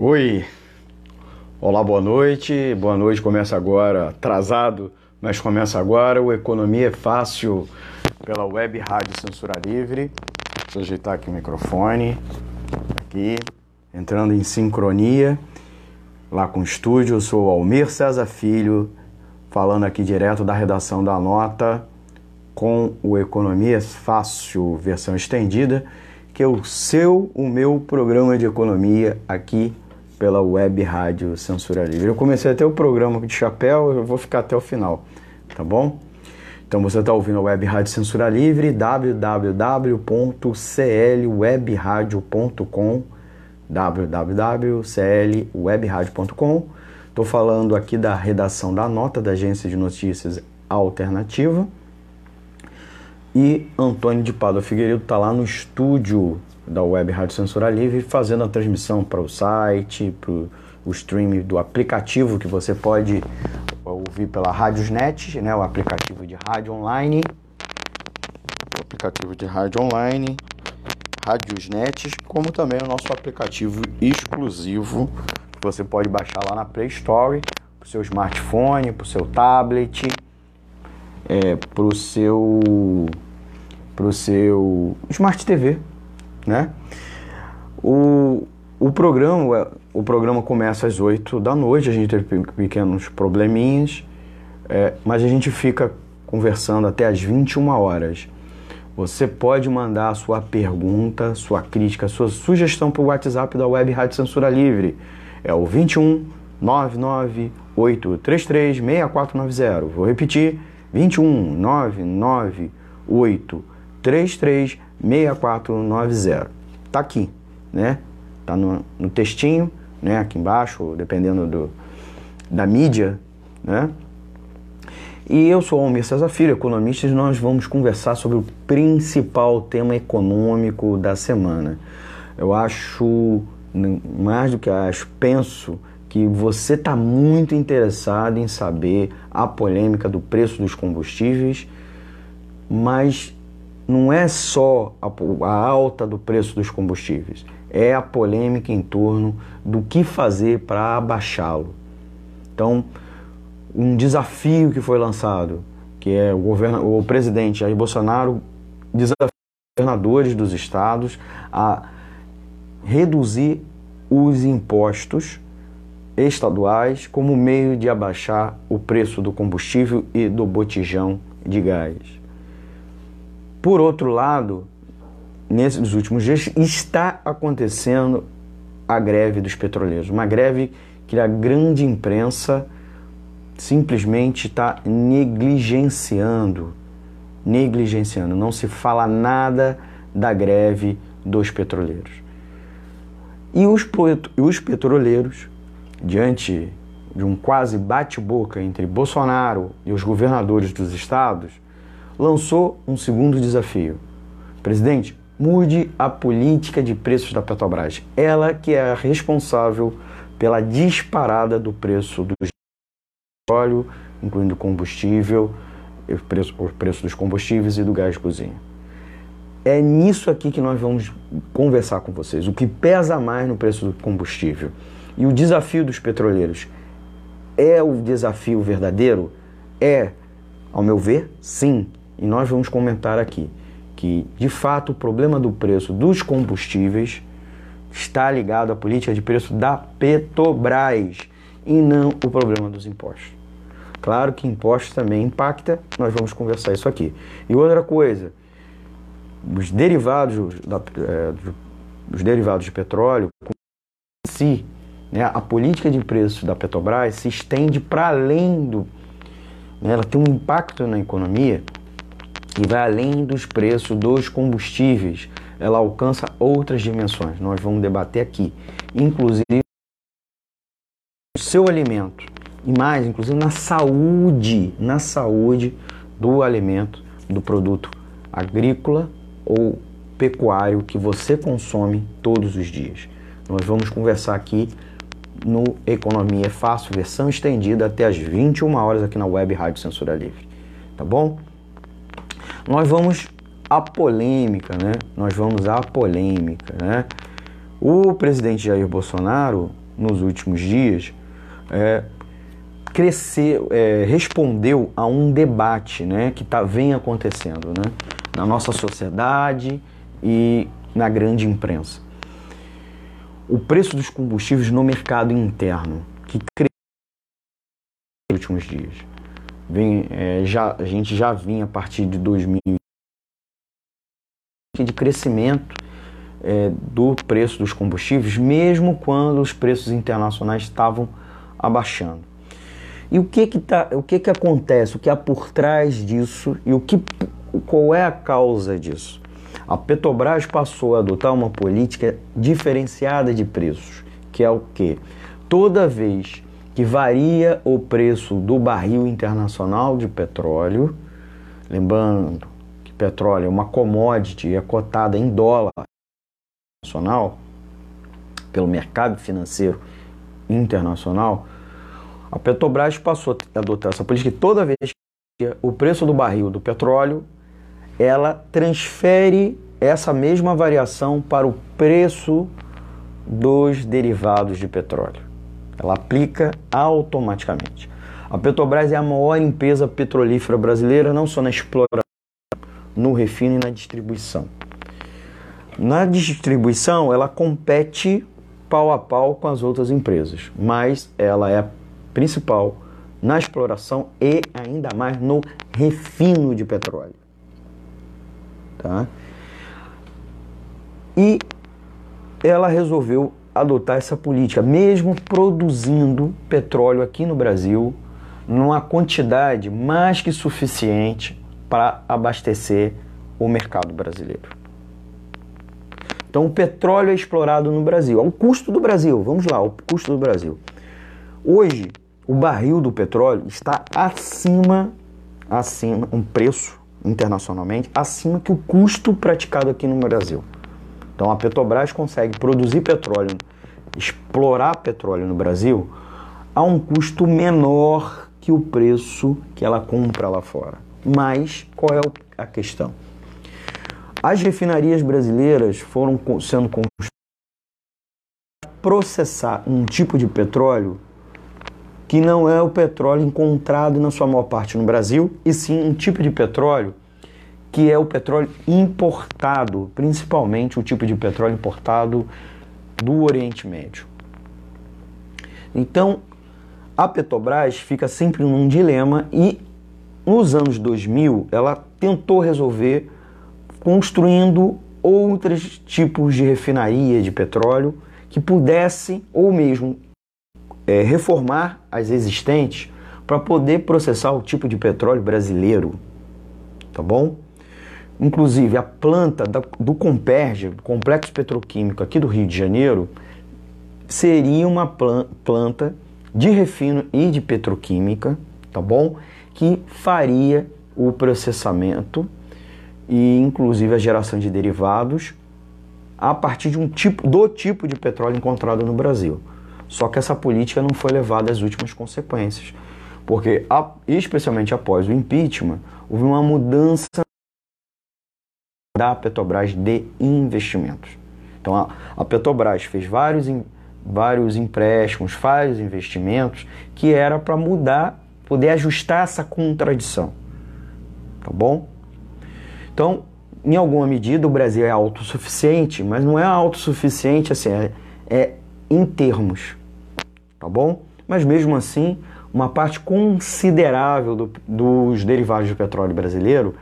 Oi, olá, boa noite. Boa noite, começa agora, atrasado, mas começa agora. O Economia é Fácil pela Web Rádio Censura Livre. Deixa eu ajeitar aqui o microfone, aqui, entrando em sincronia lá com o estúdio. Eu sou Almir César Filho, falando aqui direto da redação da nota com o Economia Fácil, versão estendida, que é o seu, o meu programa de economia aqui pela web rádio Censura Livre. Eu comecei até o programa de chapéu, eu vou ficar até o final, tá bom? Então você está ouvindo a web rádio Censura Livre, www.clwebradio.com, www.clwebradio.com. Estou falando aqui da redação da nota da agência de notícias alternativa. E Antônio de Pádua Figueiredo está lá no estúdio da Web Rádio Censura Livre fazendo a transmissão para o site, para o stream do aplicativo que você pode ouvir pela Radiosnet, né, o aplicativo de rádio online, o aplicativo de rádio online, Radiosnet, como também o nosso aplicativo exclusivo que você pode baixar lá na Play Store para o seu smartphone, para o seu tablet, é, para o seu seu Smart TV, né? O, o programa o programa começa às 8 da noite, a gente teve pequenos probleminhas, é, mas a gente fica conversando até às 21 horas. Você pode mandar sua pergunta, sua crítica, sua sugestão para o WhatsApp da Web Rádio Censura Livre. É o 21 99 833 6490. Vou repetir: 21 99 833 6490. Tá aqui, né? Tá no, no textinho né, aqui embaixo, dependendo do, da mídia, né? E eu sou Almir César Filho, economista, e nós vamos conversar sobre o principal tema econômico da semana. Eu acho, mais do que acho, penso que você está muito interessado em saber a polêmica do preço dos combustíveis, mas não é só a, a alta do preço dos combustíveis é a polêmica em torno do que fazer para abaixá-lo. Então, um desafio que foi lançado, que é o, governo, o presidente Jair Bolsonaro desafia os governadores dos estados a reduzir os impostos estaduais como meio de abaixar o preço do combustível e do botijão de gás. Por outro lado, nesses últimos dias está acontecendo a greve dos petroleiros. Uma greve que a grande imprensa simplesmente está negligenciando. Negligenciando. Não se fala nada da greve dos petroleiros. E os, os petroleiros, diante de um quase bate-boca entre Bolsonaro e os governadores dos estados, lançou um segundo desafio. Presidente, mude a política de preços da Petrobras. Ela que é a responsável pela disparada do preço do óleo, incluindo combustível, o preço, o preço dos combustíveis e do gás de cozinha. É nisso aqui que nós vamos conversar com vocês. O que pesa mais no preço do combustível e o desafio dos petroleiros é o desafio verdadeiro? É, ao meu ver, sim. E nós vamos comentar aqui que, de fato, o problema do preço dos combustíveis está ligado à política de preço da Petrobras e não o problema dos impostos. Claro que impostos também impacta, nós vamos conversar isso aqui. E outra coisa, os derivados, da, é, os derivados de petróleo, si, né, a política de preço da Petrobras se estende para além do. Né, ela tem um impacto na economia e vai além dos preços dos combustíveis. Ela alcança outras dimensões. Nós vamos debater aqui, inclusive o seu alimento e mais, inclusive na saúde, na saúde do alimento, do produto agrícola ou pecuário que você consome todos os dias. Nós vamos conversar aqui no Economia Fácil, versão estendida até as 21 horas aqui na Web Rádio Censura Livre. Tá bom? Nós vamos à polêmica, né? Nós vamos à polêmica, né? O presidente Jair Bolsonaro nos últimos dias, é, crescer, é, respondeu a um debate né, que tá, vem acontecendo né, na nossa sociedade e na grande imprensa. O preço dos combustíveis no mercado interno, que cresceu nos últimos dias. Vem, é, já, a gente já vinha a partir de 2000 de crescimento é, do preço dos combustíveis, mesmo quando os preços internacionais estavam abaixando. E o que que, tá, o que que acontece, o que há por trás disso e o que, qual é a causa disso? A Petrobras passou a adotar uma política diferenciada de preços, que é o que? Toda vez que varia o preço do barril internacional de petróleo, lembrando que petróleo é uma commodity, é cotada em dólar nacional pelo mercado financeiro internacional, a Petrobras passou a adotar essa política e toda vez que o preço do barril do petróleo, ela transfere essa mesma variação para o preço dos derivados de petróleo. Ela aplica automaticamente. A Petrobras é a maior empresa petrolífera brasileira, não só na exploração, no refino e na distribuição. Na distribuição, ela compete pau a pau com as outras empresas, mas ela é principal na exploração e ainda mais no refino de petróleo. Tá? E ela resolveu adotar essa política, mesmo produzindo petróleo aqui no Brasil, numa quantidade mais que suficiente para abastecer o mercado brasileiro. Então, o petróleo é explorado no Brasil, ao custo do Brasil. Vamos lá, o custo do Brasil. Hoje, o barril do petróleo está acima, acima, um preço internacionalmente acima que o custo praticado aqui no Brasil. Então a Petrobras consegue produzir petróleo, explorar petróleo no Brasil a um custo menor que o preço que ela compra lá fora. Mas qual é a questão? As refinarias brasileiras foram sendo construídas para processar um tipo de petróleo que não é o petróleo encontrado na sua maior parte no Brasil, e sim um tipo de petróleo que é o petróleo importado, principalmente o tipo de petróleo importado do Oriente Médio. Então, a Petrobras fica sempre num dilema e nos anos 2000 ela tentou resolver construindo outros tipos de refinaria de petróleo que pudesse ou mesmo é, reformar as existentes para poder processar o tipo de petróleo brasileiro, tá bom? Inclusive a planta do Comperge, Complexo Petroquímico aqui do Rio de Janeiro, seria uma planta de refino e de petroquímica, tá bom? Que faria o processamento e inclusive a geração de derivados a partir de um tipo do tipo de petróleo encontrado no Brasil. Só que essa política não foi levada às últimas consequências, porque, especialmente após o impeachment, houve uma mudança da Petrobras de investimentos. Então, a, a Petrobras fez vários, vários empréstimos, vários investimentos, que era para mudar, poder ajustar essa contradição. Tá bom? Então, em alguma medida, o Brasil é autossuficiente, mas não é autossuficiente assim, é, é em termos tá bom? Mas mesmo assim, uma parte considerável do, dos derivados do petróleo brasileiro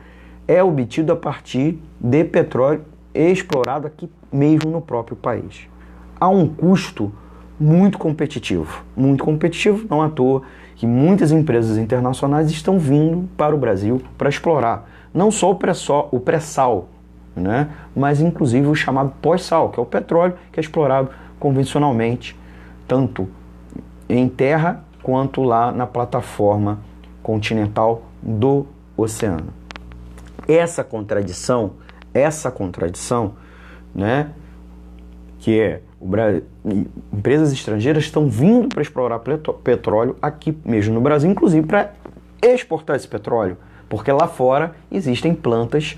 é obtido a partir de petróleo explorado aqui mesmo no próprio país. Há um custo muito competitivo, muito competitivo, não à toa que muitas empresas internacionais estão vindo para o Brasil para explorar não só o pré-sal, né, mas inclusive o chamado pós-sal, que é o petróleo que é explorado convencionalmente, tanto em terra quanto lá na plataforma continental do oceano. Essa contradição, essa contradição, né, que é Brasil, empresas estrangeiras estão vindo para explorar petróleo aqui mesmo no Brasil, inclusive para exportar esse petróleo, porque lá fora existem plantas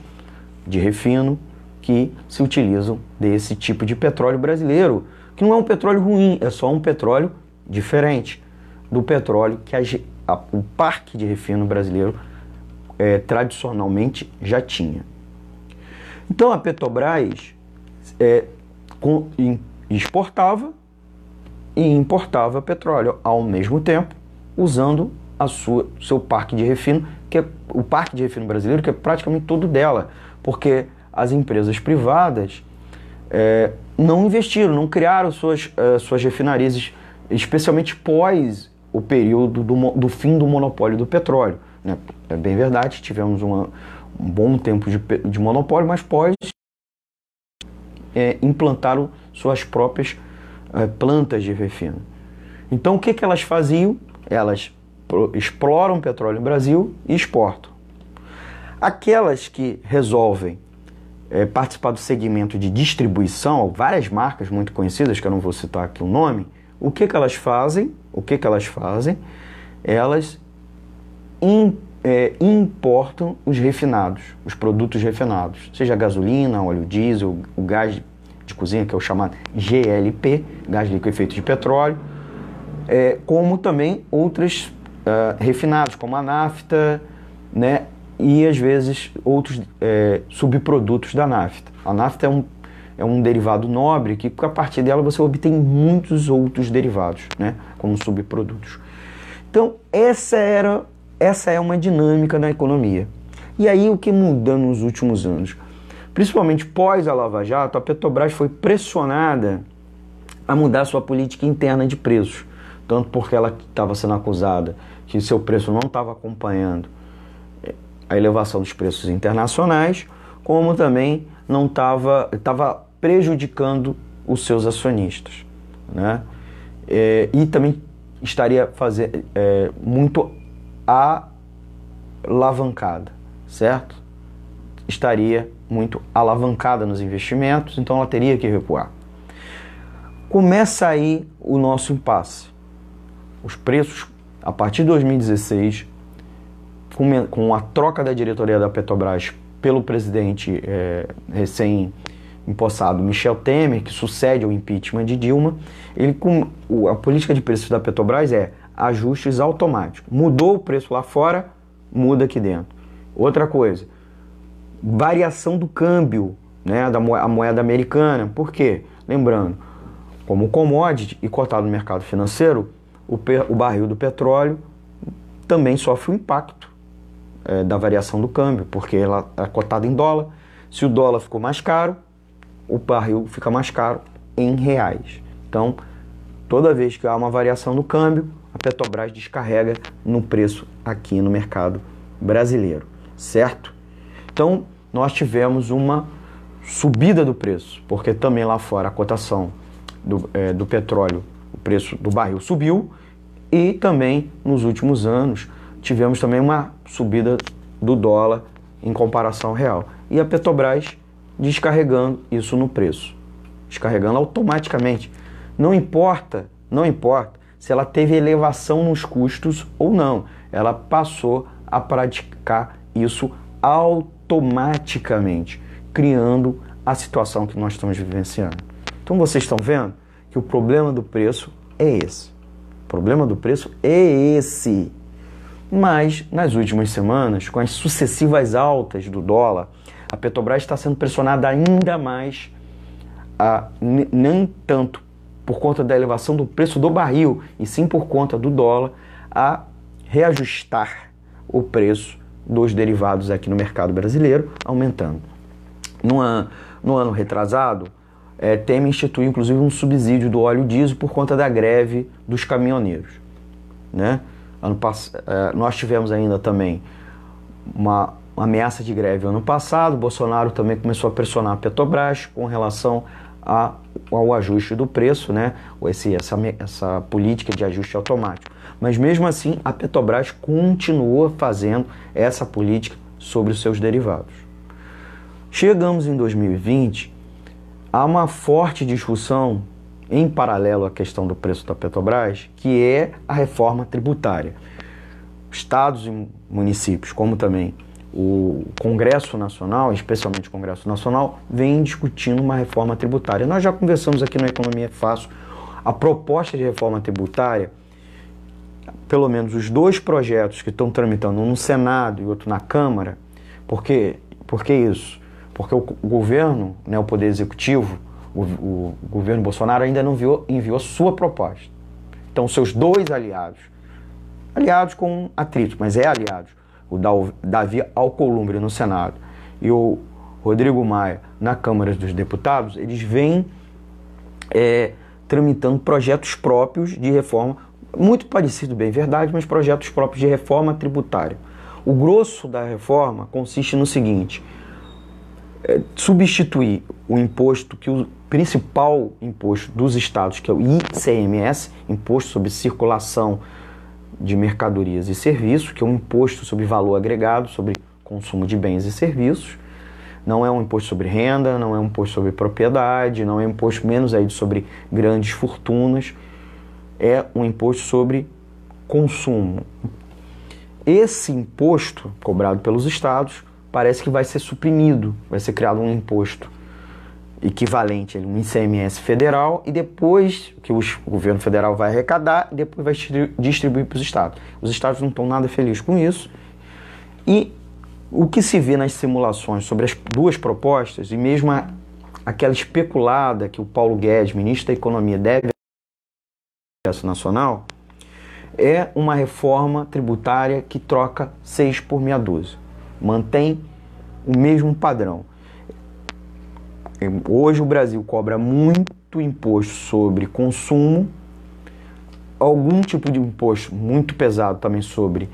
de refino, que se utilizam desse tipo de petróleo brasileiro, que não é um petróleo ruim, é só um petróleo diferente do petróleo que a, a, o parque de refino brasileiro é, tradicionalmente já tinha. Então a Petrobras é, com, exportava e importava petróleo ao mesmo tempo, usando a sua, seu parque de refino, que é o parque de refino brasileiro, que é praticamente todo dela, porque as empresas privadas é, não investiram, não criaram suas, uh, suas refinarias, especialmente pós o período do, do fim do monopólio do petróleo. Né? É bem verdade, tivemos uma, um bom tempo de, de monopólio, mas pós é, implantaram suas próprias é, plantas de refino. Então o que, que elas faziam? Elas exploram petróleo no Brasil e exportam. Aquelas que resolvem é, participar do segmento de distribuição, várias marcas muito conhecidas, que eu não vou citar aqui o nome, o que, que elas fazem? O que, que elas fazem? Elas in, é, importam os refinados, os produtos refinados, seja gasolina, óleo diesel, o gás de cozinha, que é o chamado GLP, gás líquido efeito de petróleo, é, como também outros uh, refinados, como a nafta, né, e às vezes outros é, subprodutos da nafta. A nafta é um, é um derivado nobre que a partir dela você obtém muitos outros derivados, né, como subprodutos. Então essa era essa é uma dinâmica na economia. E aí o que muda nos últimos anos? Principalmente pós a Lava Jato, a Petrobras foi pressionada a mudar sua política interna de preços, tanto porque ela estava sendo acusada que seu preço não estava acompanhando a elevação dos preços internacionais, como também não estava estava prejudicando os seus acionistas, né? É, e também estaria fazer é, muito alavancada, certo? Estaria muito alavancada nos investimentos, então ela teria que recuar. Começa aí o nosso impasse. Os preços, a partir de 2016, com, a troca da diretoria da Petrobras pelo presidente é, recém-impossado Michel Temer, que sucede ao impeachment de Dilma, ele, com, a política de preços da Petrobras é ajustes automáticos. Mudou o preço lá fora, muda aqui dentro. Outra coisa, variação do câmbio né, da moeda, a moeda americana. Por quê? Lembrando, como commodity e cotado no mercado financeiro, o, o barril do petróleo também sofre um impacto é, da variação do câmbio, porque ela é cotada em dólar. Se o dólar ficou mais caro, o barril fica mais caro em reais. Então, toda vez que há uma variação no câmbio, Petrobras descarrega no preço aqui no mercado brasileiro, certo? Então, nós tivemos uma subida do preço, porque também lá fora a cotação do, é, do petróleo, o preço do barril subiu, e também nos últimos anos tivemos também uma subida do dólar em comparação real. E a Petrobras descarregando isso no preço, descarregando automaticamente. Não importa, não importa se ela teve elevação nos custos ou não, ela passou a praticar isso automaticamente, criando a situação que nós estamos vivenciando. Então vocês estão vendo que o problema do preço é esse. O problema do preço é esse. Mas, nas últimas semanas, com as sucessivas altas do dólar, a Petrobras está sendo pressionada ainda mais, a, nem tanto por conta da elevação do preço do barril, e sim por conta do dólar, a reajustar o preço dos derivados aqui no mercado brasileiro, aumentando. No ano, no ano retrasado, é, Temer instituiu inclusive um subsídio do óleo diesel por conta da greve dos caminhoneiros. Né? Ano pass... É, nós tivemos ainda também uma, uma, ameaça de greve ano passado. Bolsonaro também começou a pressionar a Petrobras com relação a, ao ajuste do preço, né? Esse, essa, essa política de ajuste automático. Mas mesmo assim, a Petrobras continua fazendo essa política sobre os seus derivados. Chegamos em 2020, há uma forte discussão em paralelo à questão do preço da Petrobras, que é a reforma tributária. Estados e municípios, como também o Congresso Nacional, especialmente o Congresso Nacional, vem discutindo uma reforma tributária. Nós já conversamos aqui no Economia Fácil a proposta de reforma tributária, pelo menos os dois projetos que estão tramitando, um no Senado e outro na Câmara, porque, por que isso? Porque o governo, né, o Poder Executivo, o, o governo Bolsonaro ainda não enviou, enviou sua proposta. Então, seus dois aliados, aliados com atrito, mas é aliados, o Davi Alcolumbre no Senado e o Rodrigo Maia na Câmara dos Deputados, eles vêm é, tramitando projetos próprios de reforma, muito parecido, bem verdade, mas projetos próprios de reforma tributária. O grosso da reforma consiste no seguinte: é, substituir o imposto que o principal imposto dos estados, que é o ICMS, Imposto sobre Circulação de mercadorias e serviços, que é um imposto sobre valor agregado, sobre consumo de bens e serviços. Não é um imposto sobre renda, não é um imposto sobre propriedade, não é um imposto menos aí sobre grandes fortunas. É um imposto sobre consumo. Esse imposto cobrado pelos estados parece que vai ser suprimido, vai ser criado um imposto equivalente a um ICMS federal e depois que o governo federal vai arrecadar, depois vai distribuir para os estados. Os estados não estão nada felizes com isso. E o que se vê nas simulações sobre as duas propostas, e mesmo a, aquela especulada que o Paulo Guedes, ministro da Economia, deve ao Nacional, é uma reforma tributária que troca seis por meia dúzia. Mantém o mesmo padrão. Hoje o Brasil cobra muito imposto sobre consumo, algum tipo de imposto muito pesado também sobre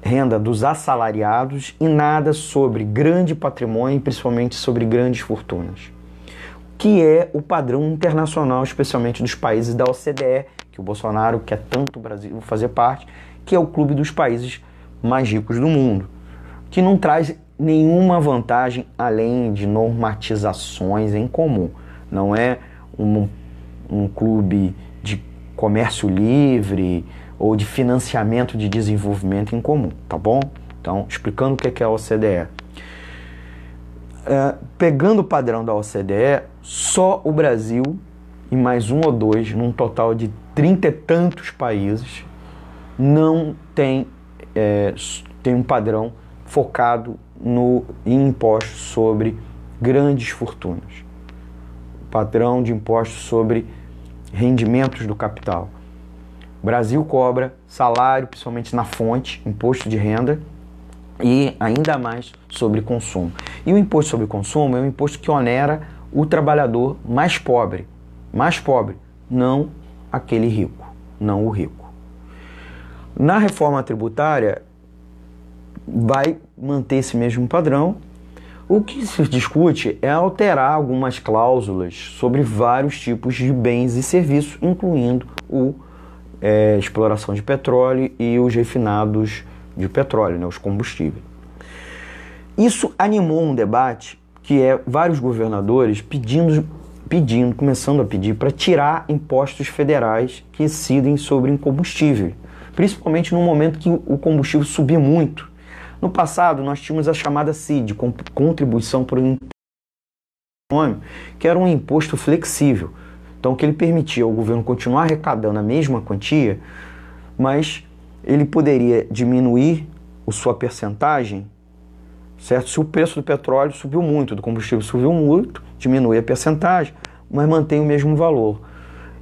renda dos assalariados e nada sobre grande patrimônio, principalmente sobre grandes fortunas. Que é o padrão internacional, especialmente dos países da OCDE, que o Bolsonaro quer tanto o Brasil fazer parte, que é o clube dos países mais ricos do mundo, que não traz nenhuma vantagem além de normatizações em comum. Não é um, um clube de comércio livre ou de financiamento de desenvolvimento em comum, tá bom? Então, explicando o que é a OCDE. É, pegando o padrão da OCDE, só o Brasil e mais um ou dois, num total de trinta e tantos países, não tem, é, tem um padrão focado no imposto sobre grandes fortunas. Padrão de imposto sobre rendimentos do capital. O Brasil cobra salário, principalmente na fonte, imposto de renda e ainda mais sobre consumo. E o imposto sobre consumo é um imposto que onera o trabalhador mais pobre, mais pobre, não aquele rico, não o rico. Na reforma tributária, vai manter esse mesmo padrão. O que se discute é alterar algumas cláusulas sobre vários tipos de bens e serviços, incluindo o é, exploração de petróleo e os refinados de petróleo, né, os combustíveis. Isso animou um debate que é vários governadores pedindo, pedindo, começando a pedir para tirar impostos federais que incidem sobre combustível, principalmente no momento que o combustível subir muito no passado, nós tínhamos a chamada CID, Contribuição por Econômico, que era um imposto flexível. Então, que ele permitia ao governo continuar arrecadando a mesma quantia, mas ele poderia diminuir a sua percentagem, certo? Se o preço do petróleo subiu muito, do combustível subiu muito, diminui a percentagem, mas mantém o mesmo valor.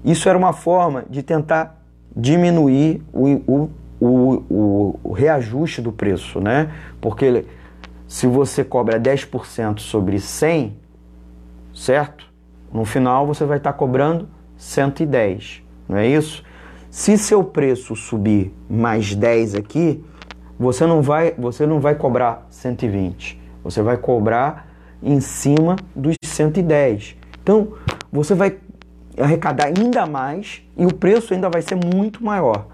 Isso era uma forma de tentar diminuir o, o o, o, o reajuste do preço, né? Porque se você cobra 10% sobre 100, certo? No final você vai estar cobrando 110, não é isso? Se seu preço subir mais 10 aqui, você não vai, você não vai cobrar 120. Você vai cobrar em cima dos 110. Então, você vai arrecadar ainda mais e o preço ainda vai ser muito maior.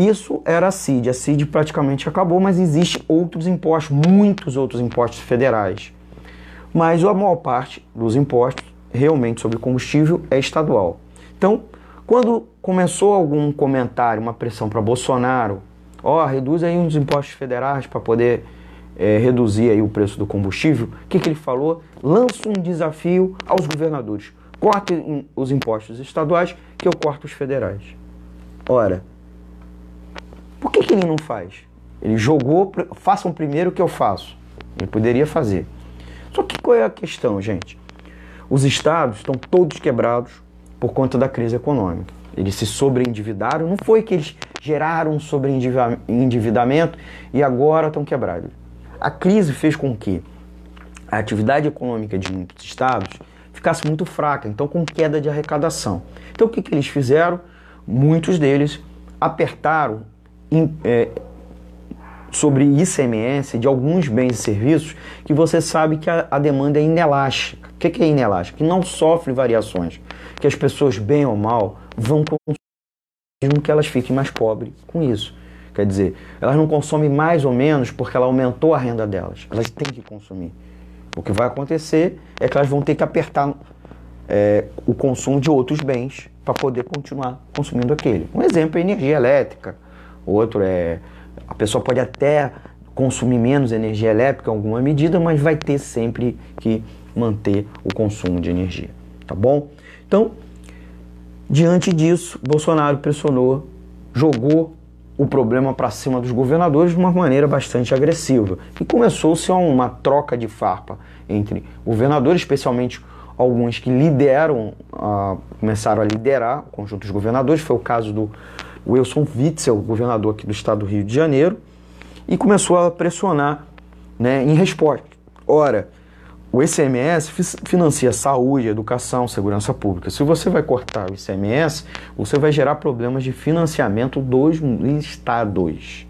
Isso era a CID. A CID praticamente acabou, mas existem outros impostos, muitos outros impostos federais. Mas a maior parte dos impostos realmente sobre combustível é estadual. Então, quando começou algum comentário, uma pressão para Bolsonaro, ó, oh, reduz aí uns impostos federais para poder é, reduzir aí o preço do combustível, o que, que ele falou? Lança um desafio aos governadores. Cortem os impostos estaduais que eu corto os federais. Ora, por que, que ele não faz? Ele jogou, façam primeiro o que eu faço. Ele poderia fazer. Só que qual é a questão, gente? Os estados estão todos quebrados por conta da crise econômica. Eles se sobreendividaram. Não foi que eles geraram sobreendividamento e agora estão quebrados. A crise fez com que a atividade econômica de muitos estados ficasse muito fraca, então com queda de arrecadação. Então o que, que eles fizeram? Muitos deles apertaram é, sobre ICMS de alguns bens e serviços que você sabe que a, a demanda é inelástica. O que, que é inelástica? Que não sofre variações, que as pessoas, bem ou mal, vão consumir, mesmo que elas fiquem mais pobres com isso. Quer dizer, elas não consomem mais ou menos porque ela aumentou a renda delas. Elas têm que consumir. O que vai acontecer é que elas vão ter que apertar é, o consumo de outros bens para poder continuar consumindo aquele. Um exemplo é energia elétrica, outro é a pessoa pode até consumir menos energia elétrica em alguma medida, mas vai ter sempre que manter o consumo de energia, tá bom? Então, diante disso, Bolsonaro pressionou, jogou o problema para cima dos governadores de uma maneira bastante agressiva. E começou-se uma troca de farpa entre governadores, especialmente alguns que lideram, uh, começaram a liderar o conjunto dos governadores. Foi o caso do Wilson Witzel, governador aqui do estado do Rio de Janeiro, e começou a pressionar né, em resposta. Ora, o ICMS financia saúde, educação, segurança pública. Se você vai cortar o ICMS, você vai gerar problemas de financiamento dos estados.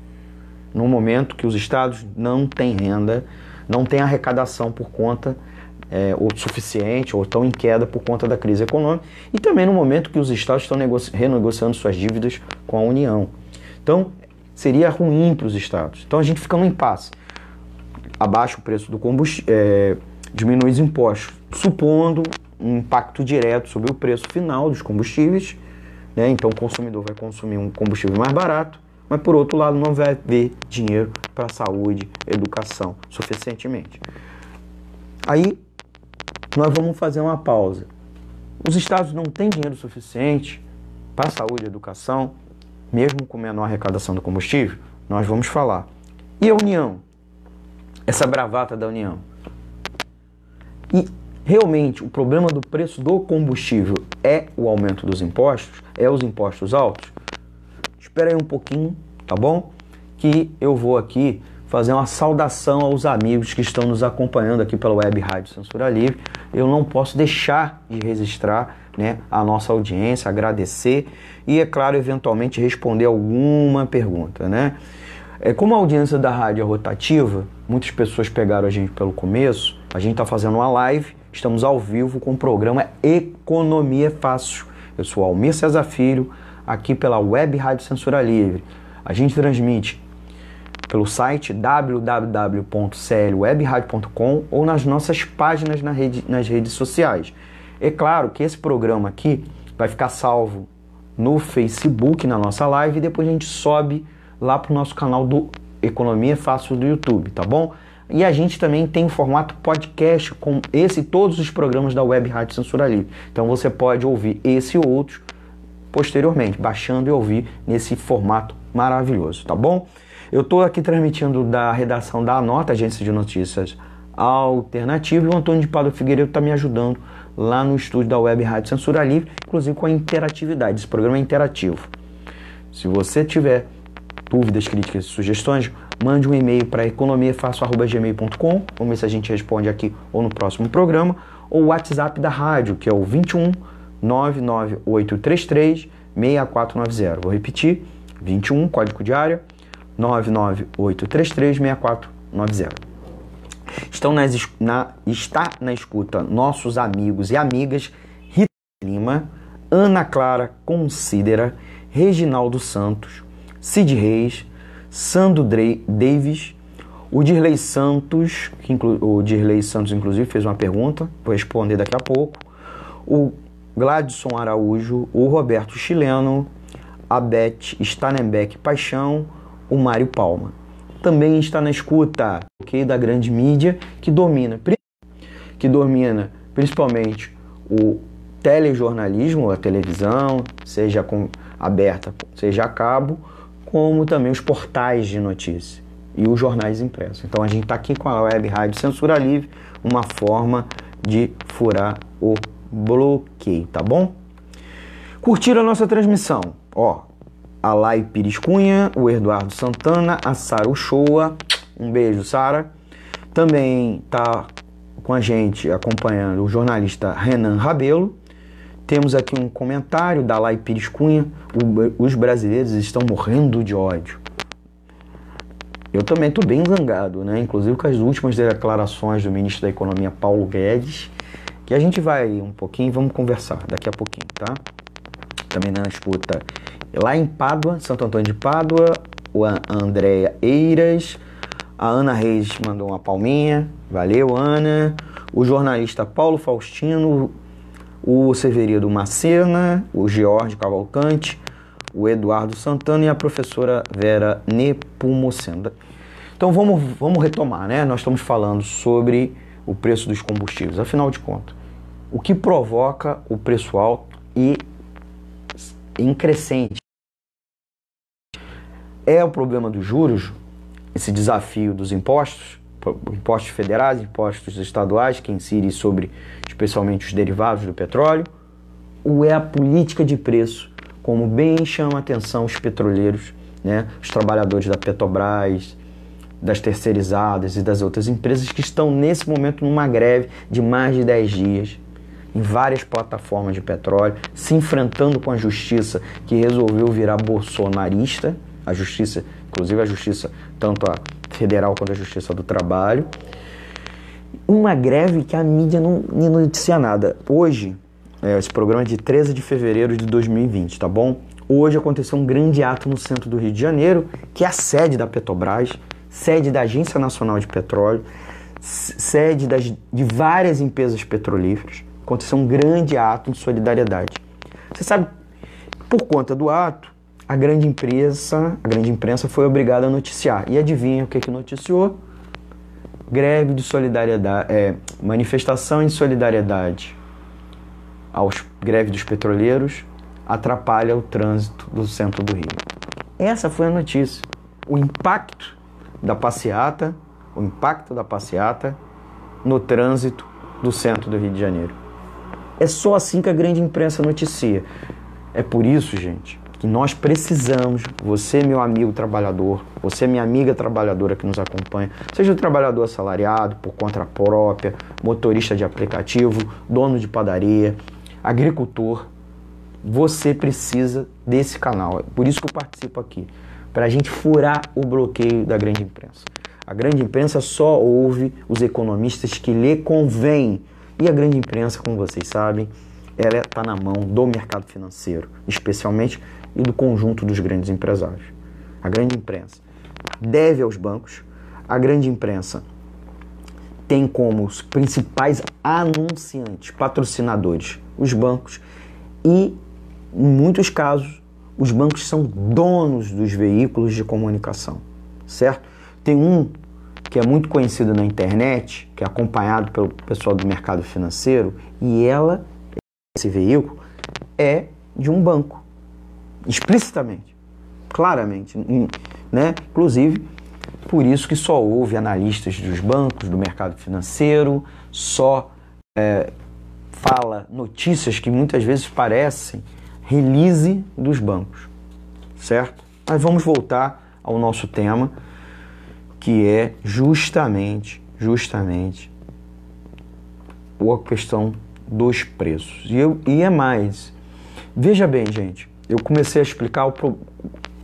No momento que os estados não têm renda, não têm arrecadação por conta é, ou suficiente ou estão em queda por conta da crise econômica e também no momento que os estados estão renegociando suas dívidas com a União. Então, seria ruim para os estados. Então, a gente fica no impasse. Abaixa o preço do combustível. É, diminui os impostos, supondo um impacto direto sobre o preço final dos combustíveis. Né? Então o consumidor vai consumir um combustível mais barato, mas por outro lado não vai haver dinheiro para saúde, educação suficientemente. Aí nós vamos fazer uma pausa. Os estados não têm dinheiro suficiente para saúde e educação, mesmo com menor arrecadação do combustível? Nós vamos falar. E a União? Essa bravata da União? E realmente o problema do preço do combustível é o aumento dos impostos, é os impostos altos, espera aí um pouquinho, tá bom? Que eu vou aqui fazer uma saudação aos amigos que estão nos acompanhando aqui pela Web Rádio Censura Livre. Eu não posso deixar de registrar né, a nossa audiência, agradecer e, é claro, eventualmente responder alguma pergunta. Né? É, como a audiência da rádio é rotativa, muitas pessoas pegaram a gente pelo começo, a gente está fazendo uma live, estamos ao vivo com o programa Economia Fácil. Eu sou Almir Cesar Filho, aqui pela Web Rádio Censura Livre. A gente transmite pelo site www.clwebradio.com ou nas nossas páginas na rede, nas redes sociais. É claro que esse programa aqui vai ficar salvo no Facebook, na nossa live, e depois a gente sobe lá para o nosso canal do Economia Fácil do YouTube, tá bom? E a gente também tem o formato podcast com esse e todos os programas da Web Rádio Censura Livre. Então você pode ouvir esse e outros posteriormente, baixando e ouvir nesse formato maravilhoso, tá bom? Eu estou aqui transmitindo da redação da Nota, agência de notícias alternativa, e o Antônio de Pado Figueiredo está me ajudando lá no estúdio da Web Rádio Censura Livre, inclusive com a interatividade. Esse programa é interativo. Se você tiver dúvidas, críticas e sugestões, mande um e-mail para economiafácil.gmail.com, vamos ver se a gente responde aqui ou no próximo programa, ou o WhatsApp da rádio, que é o 21 99833 6490. Vou repetir, 21, código de área, 99833 6490. Estão nas, na, está na escuta nossos amigos e amigas Rita Lima, Ana Clara Considera, Reginaldo Santos, Cid Reis, Sandro Davis, o Dirley Santos, que inclu, o Dirley Santos inclusive fez uma pergunta, vou responder daqui a pouco, o Gladson Araújo, o Roberto Chileno, a Beth Stanenbeck Paixão, o Mário Palma. também está na escuta, ok? Da grande mídia que domina, que domina principalmente o telejornalismo, a televisão, seja com, aberta, seja a cabo, como também os portais de notícia e os jornais impressos. Então a gente está aqui com a Web Rádio Censura Livre, uma forma de furar o bloqueio, tá bom? Curtiram a nossa transmissão? Ó, a Lai Pires Cunha, o Eduardo Santana, a Sara Uchoa, um beijo, Sara. Também tá com a gente acompanhando o jornalista Renan Rabelo. Temos aqui um comentário da Lai Pires Cunha. Os brasileiros estão morrendo de ódio. Eu também estou bem zangado, né? Inclusive com as últimas declarações do ministro da Economia, Paulo Guedes, que a gente vai um pouquinho, vamos conversar daqui a pouquinho, tá? Também na escuta lá em Pádua, Santo Antônio de Pádua, o Andréia Eiras, a Ana Reis mandou uma palminha, valeu Ana, o jornalista Paulo Faustino, o Severino Macena, o George Cavalcante, o Eduardo Santana e a professora Vera Nepomuceno. Então vamos, vamos retomar, né? Nós estamos falando sobre o preço dos combustíveis. Afinal de contas, o que provoca o preço alto e em crescente é o problema dos juros, esse desafio dos impostos, impostos federais, impostos estaduais, que incidem sobre especialmente os derivados do petróleo, ou é a política de preço, como bem chama a atenção os petroleiros, né, os trabalhadores da Petrobras, das terceirizadas e das outras empresas que estão nesse momento numa greve de mais de 10 dias em várias plataformas de petróleo, se enfrentando com a justiça que resolveu virar bolsonarista a justiça, inclusive a justiça, tanto a federal quanto a justiça do trabalho. Uma greve que a mídia não, não noticia nada. Hoje, é, esse programa é de 13 de fevereiro de 2020, tá bom? Hoje aconteceu um grande ato no centro do Rio de Janeiro, que é a sede da Petrobras, sede da Agência Nacional de Petróleo, sede das, de várias empresas petrolíferas. Aconteceu um grande ato de solidariedade. Você sabe, por conta do ato, a grande imprensa, a grande imprensa foi obrigada a noticiar. E adivinha o que, que noticiou? Greve de solidariedade, é, manifestação de solidariedade aos greve dos petroleiros atrapalha o trânsito do centro do Rio. Essa foi a notícia. O impacto da passeata, o impacto da passeata no trânsito do centro do Rio de Janeiro. É só assim que a grande imprensa noticia. É por isso, gente, que nós precisamos, você meu amigo trabalhador, você minha amiga trabalhadora que nos acompanha, seja trabalhador assalariado, por conta própria, motorista de aplicativo, dono de padaria, agricultor, você precisa desse canal. É por isso que eu participo aqui, para a gente furar o bloqueio da grande imprensa. A grande imprensa só ouve os economistas que lhe convém. E a grande imprensa, como vocês sabem, ela está na mão do mercado financeiro, especialmente e do conjunto dos grandes empresários. A grande imprensa deve aos bancos, a grande imprensa tem como os principais anunciantes, patrocinadores, os bancos e, em muitos casos, os bancos são donos dos veículos de comunicação, certo? Tem um que é muito conhecido na internet, que é acompanhado pelo pessoal do mercado financeiro, e ela, esse veículo, é de um banco explicitamente, claramente, né? Inclusive, por isso que só houve analistas dos bancos, do mercado financeiro, só é, fala notícias que muitas vezes parecem release dos bancos, certo? Mas vamos voltar ao nosso tema, que é justamente, justamente a questão dos preços. E, eu, e é mais. Veja bem, gente, eu comecei a explicar o,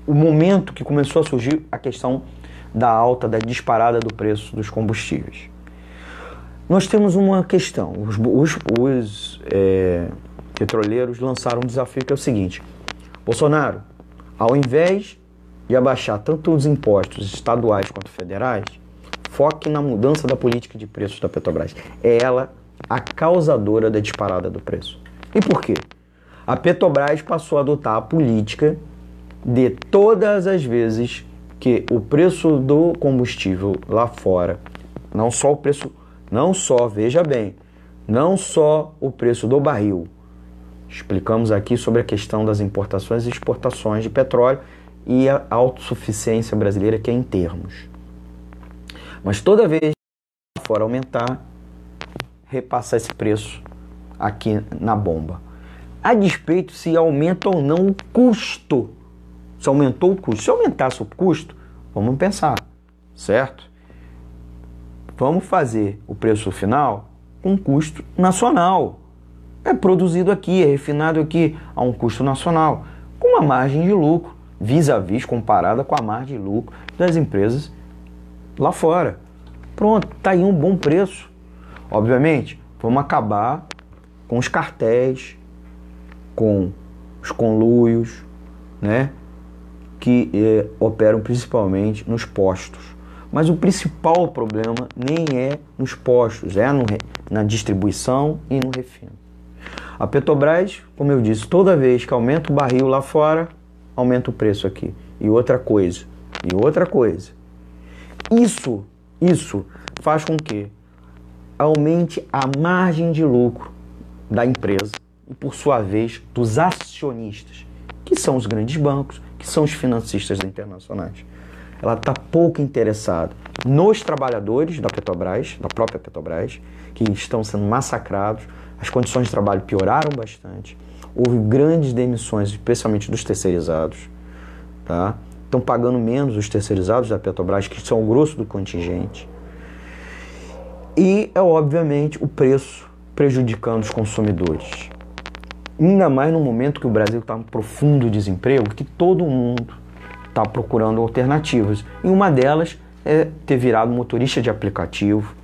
o momento que começou a surgir a questão da alta, da disparada do preço dos combustíveis. Nós temos uma questão. Os, os, os é, petroleiros lançaram um desafio que é o seguinte: Bolsonaro, ao invés de abaixar tanto os impostos estaduais quanto federais, foque na mudança da política de preços da Petrobras. É ela a causadora da disparada do preço. E por quê? A Petrobras passou a adotar a política de todas as vezes que o preço do combustível lá fora, não só o preço, não só, veja bem, não só o preço do barril. Explicamos aqui sobre a questão das importações e exportações de petróleo e a autossuficiência brasileira que é em termos. Mas toda vez que for aumentar, repassar esse preço aqui na bomba. A despeito se aumenta ou não o custo. Se aumentou o custo. Se aumentasse o custo, vamos pensar, certo? Vamos fazer o preço final com custo nacional. É produzido aqui, é refinado aqui a um custo nacional, com uma margem de lucro vis-a-vis comparada com a margem de lucro das empresas lá fora. Pronto, tá aí um bom preço. Obviamente, vamos acabar com os cartéis, com os conluios, né, que eh, operam principalmente nos postos. Mas o principal problema nem é nos postos, é no, na distribuição e no refino. A Petrobras, como eu disse, toda vez que aumenta o barril lá fora, aumenta o preço aqui. E outra coisa, e outra coisa. Isso, isso faz com que aumente a margem de lucro da empresa e, por sua vez, dos acionistas, que são os grandes bancos, que são os financistas internacionais. Ela está pouco interessada nos trabalhadores da Petrobras, da própria Petrobras, que estão sendo massacrados, as condições de trabalho pioraram bastante, houve grandes demissões, especialmente dos terceirizados, tá? Estão pagando menos os terceirizados da Petrobras, que são o grosso do contingente. E é obviamente o preço prejudicando os consumidores. Ainda mais no momento que o Brasil está em profundo desemprego, que todo mundo está procurando alternativas. E uma delas é ter virado motorista de aplicativo,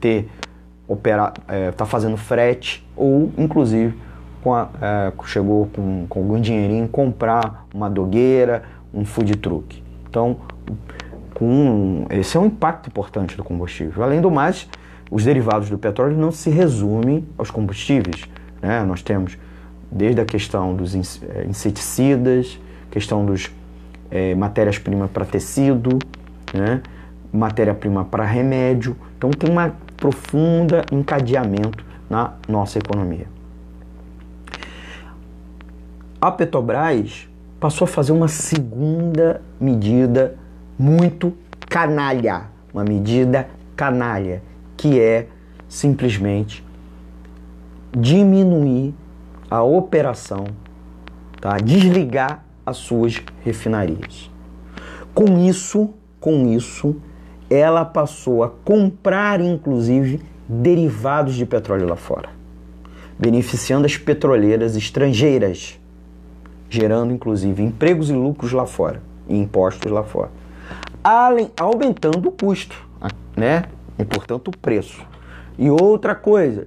ter operar, é, tá fazendo frete ou inclusive com a, é, chegou com, com algum dinheirinho comprar uma dogueira, um food truck. Então, com, esse é um impacto importante do combustível. Além do mais, os derivados do petróleo não se resumem aos combustíveis. Né? Nós temos desde a questão dos é, inseticidas, questão dos é, matérias-primas para tecido, né? matéria-prima para remédio. Então tem um profundo encadeamento na nossa economia. A Petrobras passou a fazer uma segunda medida muito canalha, uma medida canalha, que é simplesmente diminuir a operação, tá? desligar as suas refinarias. Com isso, com isso, ela passou a comprar inclusive derivados de petróleo lá fora, beneficiando as petroleiras estrangeiras gerando inclusive empregos e lucros lá fora e impostos lá fora, além aumentando o custo, né? E portanto o preço. E outra coisa,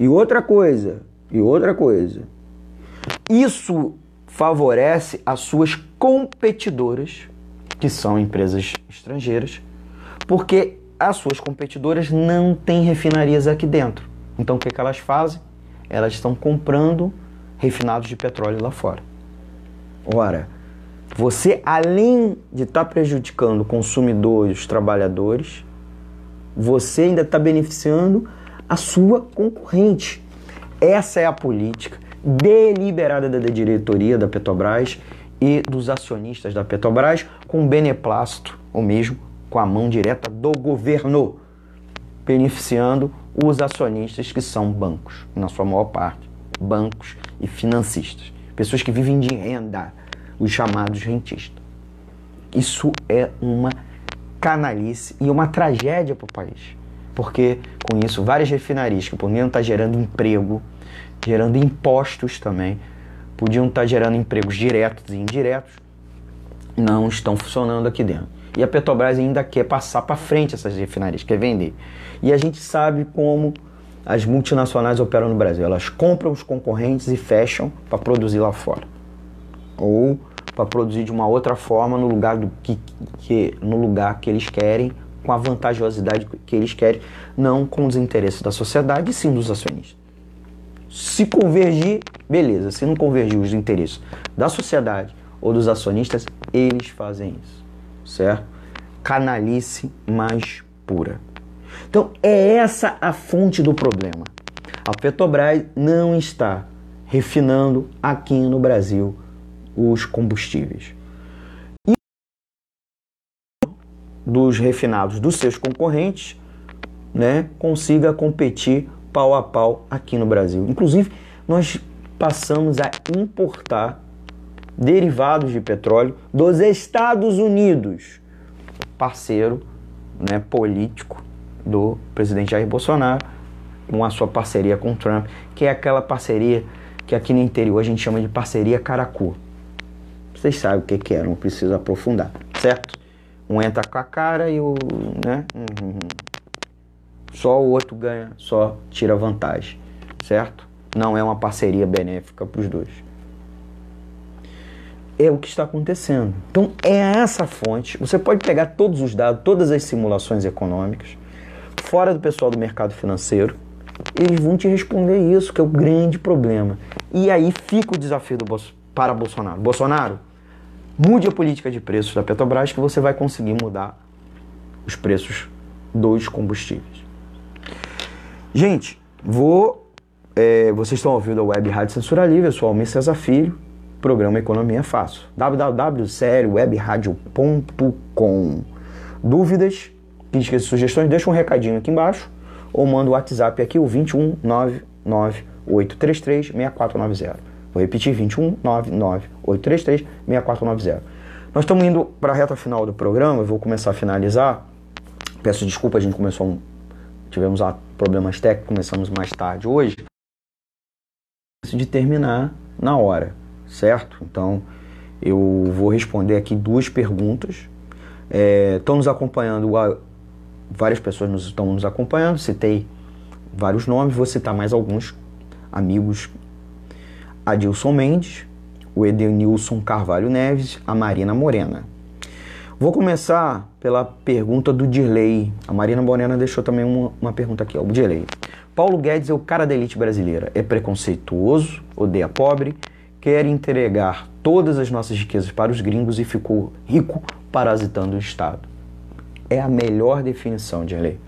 e outra coisa, e outra coisa. Isso favorece as suas competidoras, que são empresas estrangeiras, porque as suas competidoras não têm refinarias aqui dentro. Então o que, que elas fazem? Elas estão comprando refinados de petróleo lá fora. Ora, você além de estar tá prejudicando o consumidor e os trabalhadores, você ainda está beneficiando a sua concorrente. Essa é a política deliberada da diretoria da Petrobras e dos acionistas da Petrobras com beneplácito, ou mesmo com a mão direta do governo, beneficiando os acionistas que são bancos, na sua maior parte, bancos e financistas pessoas que vivem de renda, os chamados rentistas. Isso é uma canalice e uma tragédia para o país. Porque com isso, várias refinarias que podiam estar gerando emprego, gerando impostos também, podiam estar gerando empregos diretos e indiretos, não estão funcionando aqui dentro. E a Petrobras ainda quer passar para frente essas refinarias, quer vender. E a gente sabe como as multinacionais operam no Brasil. Elas compram os concorrentes e fecham para produzir lá fora. Ou para produzir de uma outra forma no lugar, do que, que, no lugar que eles querem, com a vantajosidade que eles querem, não com os interesses da sociedade, e sim dos acionistas. Se convergir, beleza. Se não convergir os interesses da sociedade ou dos acionistas, eles fazem isso, certo? canalice mais pura. Então é essa a fonte do problema. A Petrobras não está refinando aqui no Brasil os combustíveis. E dos refinados dos seus concorrentes, né, consiga competir pau a pau aqui no Brasil. Inclusive, nós passamos a importar derivados de petróleo dos Estados Unidos, parceiro né, político do presidente Jair Bolsonaro, com a sua parceria com Trump, que é aquela parceria que aqui no interior a gente chama de parceria caracu. Vocês sabem o que, que é, não preciso aprofundar, certo? Um entra com a cara e o. Né? Uhum. Só o outro ganha, só tira vantagem, certo? Não é uma parceria benéfica para os dois. É o que está acontecendo. Então é essa fonte. Você pode pegar todos os dados, todas as simulações econômicas, fora do pessoal do mercado financeiro, eles vão te responder isso, que é o grande problema. E aí fica o desafio do, para Bolsonaro. Bolsonaro, mude a política de preços da Petrobras que você vai conseguir mudar os preços dos combustíveis. Gente, vou. É, vocês estão ouvindo a Web Rádio Censura Livre, eu sou Almir César Filho, programa Economia Fácil. www.seriowebradio.com Dúvidas, críticas sugestões, deixa um recadinho aqui embaixo ou manda o WhatsApp aqui, o 21998336490. Vou repetir, 21998336490. Nós estamos indo para a reta final do programa, eu vou começar a finalizar. Peço desculpa, a gente começou um, tivemos problemas técnicos, começamos mais tarde hoje. De terminar na hora, certo? Então eu vou responder aqui duas perguntas. É, estão nos acompanhando várias pessoas nos estão nos acompanhando, citei vários nomes, vou citar mais alguns amigos. Adilson Mendes, o Edenilson Carvalho Neves, a Marina Morena. Vou começar pela pergunta do Dirley. A Marina Morena deixou também uma, uma pergunta aqui, ó, o Dirley. Paulo Guedes é o cara da elite brasileira. É preconceituoso, odeia pobre, quer entregar todas as nossas riquezas para os gringos e ficou rico parasitando o Estado é a melhor definição de lei.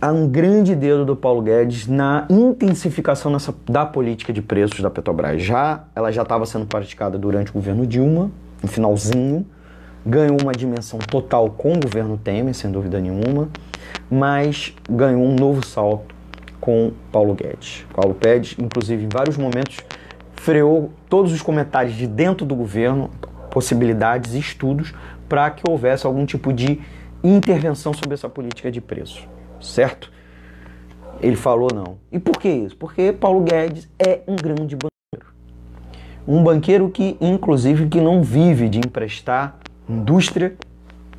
Há um grande dedo do Paulo Guedes na intensificação nessa, da política de preços da Petrobras. Já ela já estava sendo praticada durante o governo Dilma, no finalzinho, ganhou uma dimensão total com o governo Temer, sem dúvida nenhuma, mas ganhou um novo salto com Paulo Guedes. Paulo Guedes, inclusive, em vários momentos freou todos os comentários de dentro do governo, possibilidades estudos para que houvesse algum tipo de intervenção sobre essa política de preço, certo? Ele falou não. E por que isso? Porque Paulo Guedes é um grande banqueiro. Um banqueiro que, inclusive, que não vive de emprestar indústria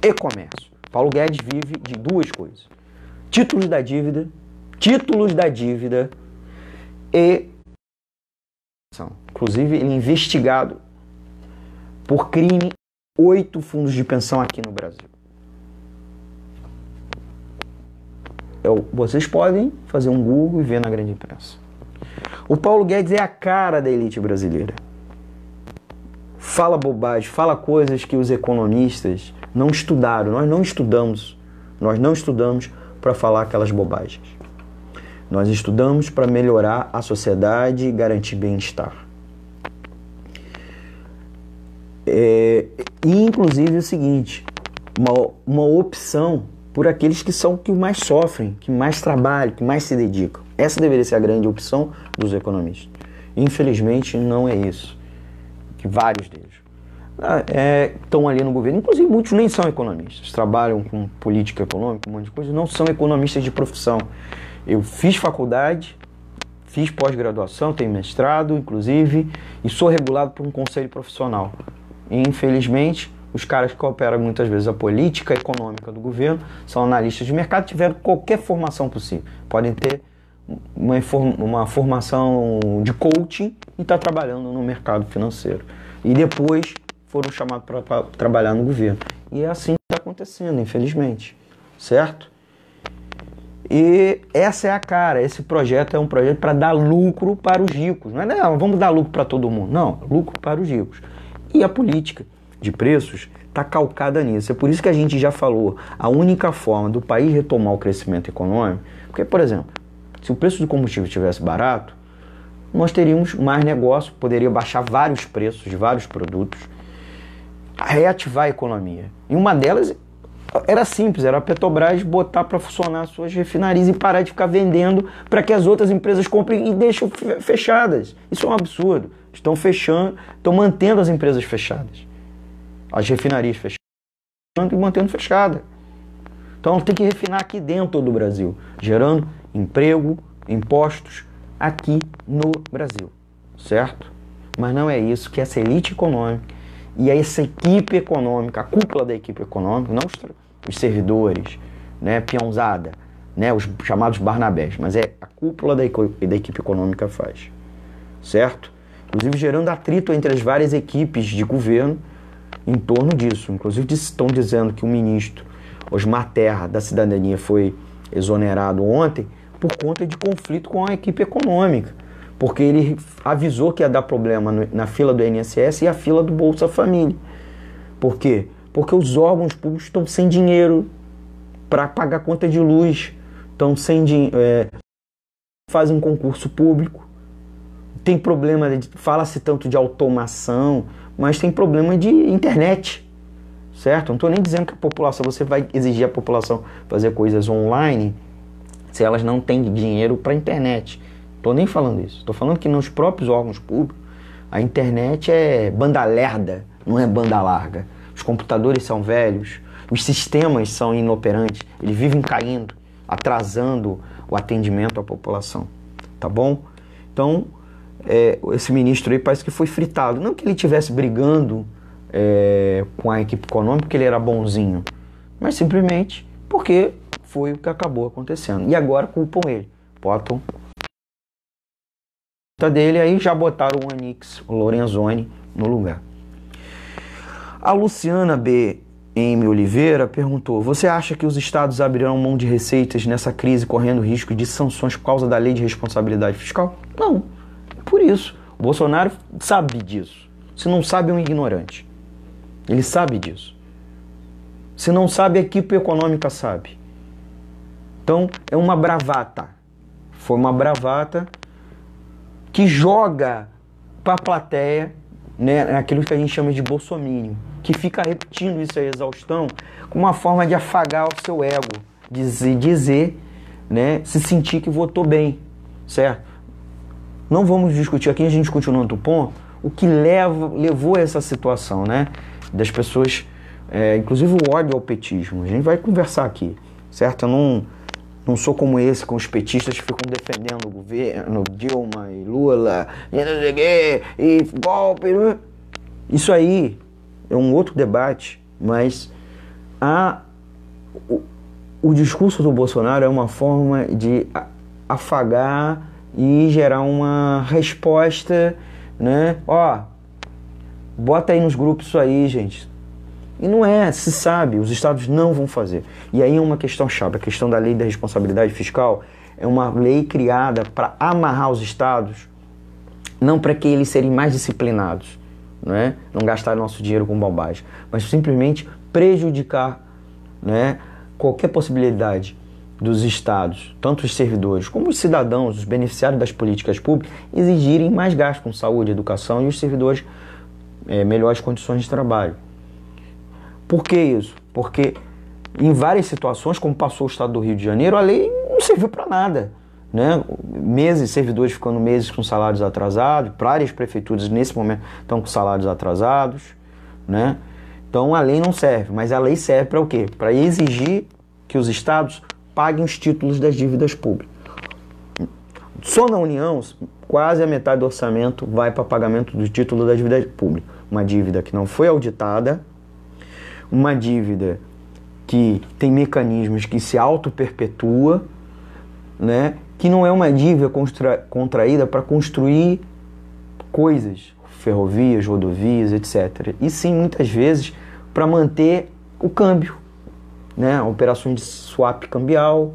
e comércio. Paulo Guedes vive de duas coisas: títulos da dívida, títulos da dívida e inclusive ele é investigado por crime oito fundos de pensão aqui no Brasil. Eu, vocês podem fazer um Google e ver na grande imprensa. O Paulo Guedes é a cara da elite brasileira. Fala bobagem, fala coisas que os economistas não estudaram. Nós não estudamos. Nós não estudamos para falar aquelas bobagens. Nós estudamos para melhorar a sociedade e garantir bem-estar. É, e inclusive o seguinte, uma, uma opção por aqueles que são que mais sofrem, que mais trabalham, que mais se dedicam. Essa deveria ser a grande opção dos economistas. Infelizmente não é isso. Que vários deles ah, é, estão ali no governo. Inclusive muitos nem são economistas, trabalham com política econômica, um monte de coisa, não são economistas de profissão. Eu fiz faculdade, fiz pós-graduação, tenho mestrado, inclusive, e sou regulado por um conselho profissional. E, infelizmente, os caras que operam muitas vezes a política econômica do governo são analistas de mercado, tiveram qualquer formação possível. Podem ter uma, uma formação de coaching e estar tá trabalhando no mercado financeiro. E depois foram chamados para trabalhar no governo. E é assim que está acontecendo, infelizmente. Certo? E essa é a cara. Esse projeto é um projeto para dar lucro para os ricos. Não é, não, vamos dar lucro para todo mundo. Não, lucro para os ricos. E a política de preços está calcada nisso. É por isso que a gente já falou, a única forma do país retomar o crescimento econômico, porque, por exemplo, se o preço do combustível estivesse barato, nós teríamos mais negócio, poderia baixar vários preços de vários produtos, reativar a economia. E uma delas era simples, era a Petrobras botar para funcionar suas refinarias e parar de ficar vendendo para que as outras empresas comprem e deixem fechadas. Isso é um absurdo. Estão fechando, estão mantendo as empresas fechadas. As refinarias fechando e mantendo fechada. Então tem que refinar aqui dentro do Brasil, gerando emprego, impostos aqui no Brasil, certo? Mas não é isso que essa elite econômica e essa equipe econômica, a cúpula da equipe econômica, não os, os servidores, né, peãozada, né, os chamados Barnabés, mas é a cúpula da, da equipe econômica faz, certo? Inclusive gerando atrito entre as várias equipes de governo em torno disso. Inclusive estão dizendo que o ministro Osmar Terra da Cidadania foi exonerado ontem por conta de conflito com a equipe econômica, porque ele avisou que ia dar problema na fila do INSS e a fila do Bolsa Família. Por quê? Porque os órgãos públicos estão sem dinheiro para pagar conta de luz, estão sem dinheiro, é, fazem um concurso público, tem problema, fala-se tanto de automação, mas tem problema de internet, certo? Não estou nem dizendo que a população, você vai exigir a população fazer coisas online se elas não têm dinheiro para a internet. Estou nem falando isso. Estou falando que nos próprios órgãos públicos a internet é banda lerda, não é banda larga. Os computadores são velhos, os sistemas são inoperantes, eles vivem caindo, atrasando o atendimento à população. Tá bom? Então, é, esse ministro aí parece que foi fritado. Não que ele estivesse brigando é, com a equipe econômica, porque ele era bonzinho, mas simplesmente porque foi o que acabou acontecendo. E agora culpam ele. Botam dele aí já botaram o Anix, o Lorenzoni no lugar. A Luciana B. M. Oliveira perguntou: Você acha que os estados abrirão mão de receitas nessa crise correndo risco de sanções por causa da lei de responsabilidade fiscal? Não por isso. O Bolsonaro sabe disso. Se não sabe, é um ignorante. Ele sabe disso. Se não sabe, a equipe econômica sabe. Então, é uma bravata. Foi uma bravata que joga para a plateia né, aquilo que a gente chama de bolsomínio, que fica repetindo isso aí, exaustão, como uma forma de afagar o seu ego, dizer, dizer né, se sentir que votou bem, certo? Não vamos discutir aqui, a gente continua no ponto, o que leva, levou a essa situação, né? Das pessoas, é, inclusive o ódio ao petismo. A gente vai conversar aqui, certo? Eu não, não sou como esse, com os petistas que ficam defendendo o governo, Dilma e Lula, e, e golpe. Né? Isso aí é um outro debate, mas a, o, o discurso do Bolsonaro é uma forma de afagar e gerar uma resposta, né? Ó, bota aí nos grupos isso aí, gente. E não é, se sabe, os estados não vão fazer. E aí é uma questão chave, a questão da lei da responsabilidade fiscal é uma lei criada para amarrar os estados, não para que eles serem mais disciplinados, não é? Não gastar nosso dinheiro com bobagem, mas simplesmente prejudicar, né, qualquer possibilidade dos estados, tanto os servidores como os cidadãos, os beneficiários das políticas públicas, exigirem mais gastos com saúde, educação e os servidores é, melhores condições de trabalho. Por que isso? Porque em várias situações, como passou o estado do Rio de Janeiro, a lei não serviu para nada. Né? Meses, servidores ficando meses com salários atrasados, várias prefeituras nesse momento estão com salários atrasados. Né? Então a lei não serve, mas a lei serve para o quê? Para exigir que os estados paguem os títulos das dívidas públicas. Só na União, quase a metade do orçamento vai para pagamento do título da dívida pública. Uma dívida que não foi auditada, uma dívida que tem mecanismos que se auto-perpetua, né? que não é uma dívida contra, contraída para construir coisas, ferrovias, rodovias, etc. E sim, muitas vezes, para manter o câmbio né? operações de swap cambial,